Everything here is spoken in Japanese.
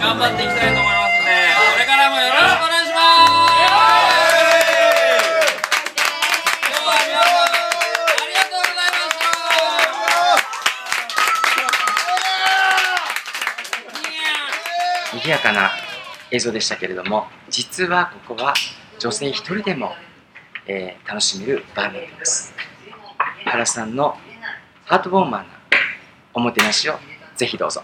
頑張っていきたいと思いますのでこれからもよろしくお願いします。今日は皆さんありがとうございました賑やかな映像でしたけれども実はここは女性一人でも、えー楽しめるバーになっています。原さんのハートウォーマーなおもてなしをぜひどうぞ。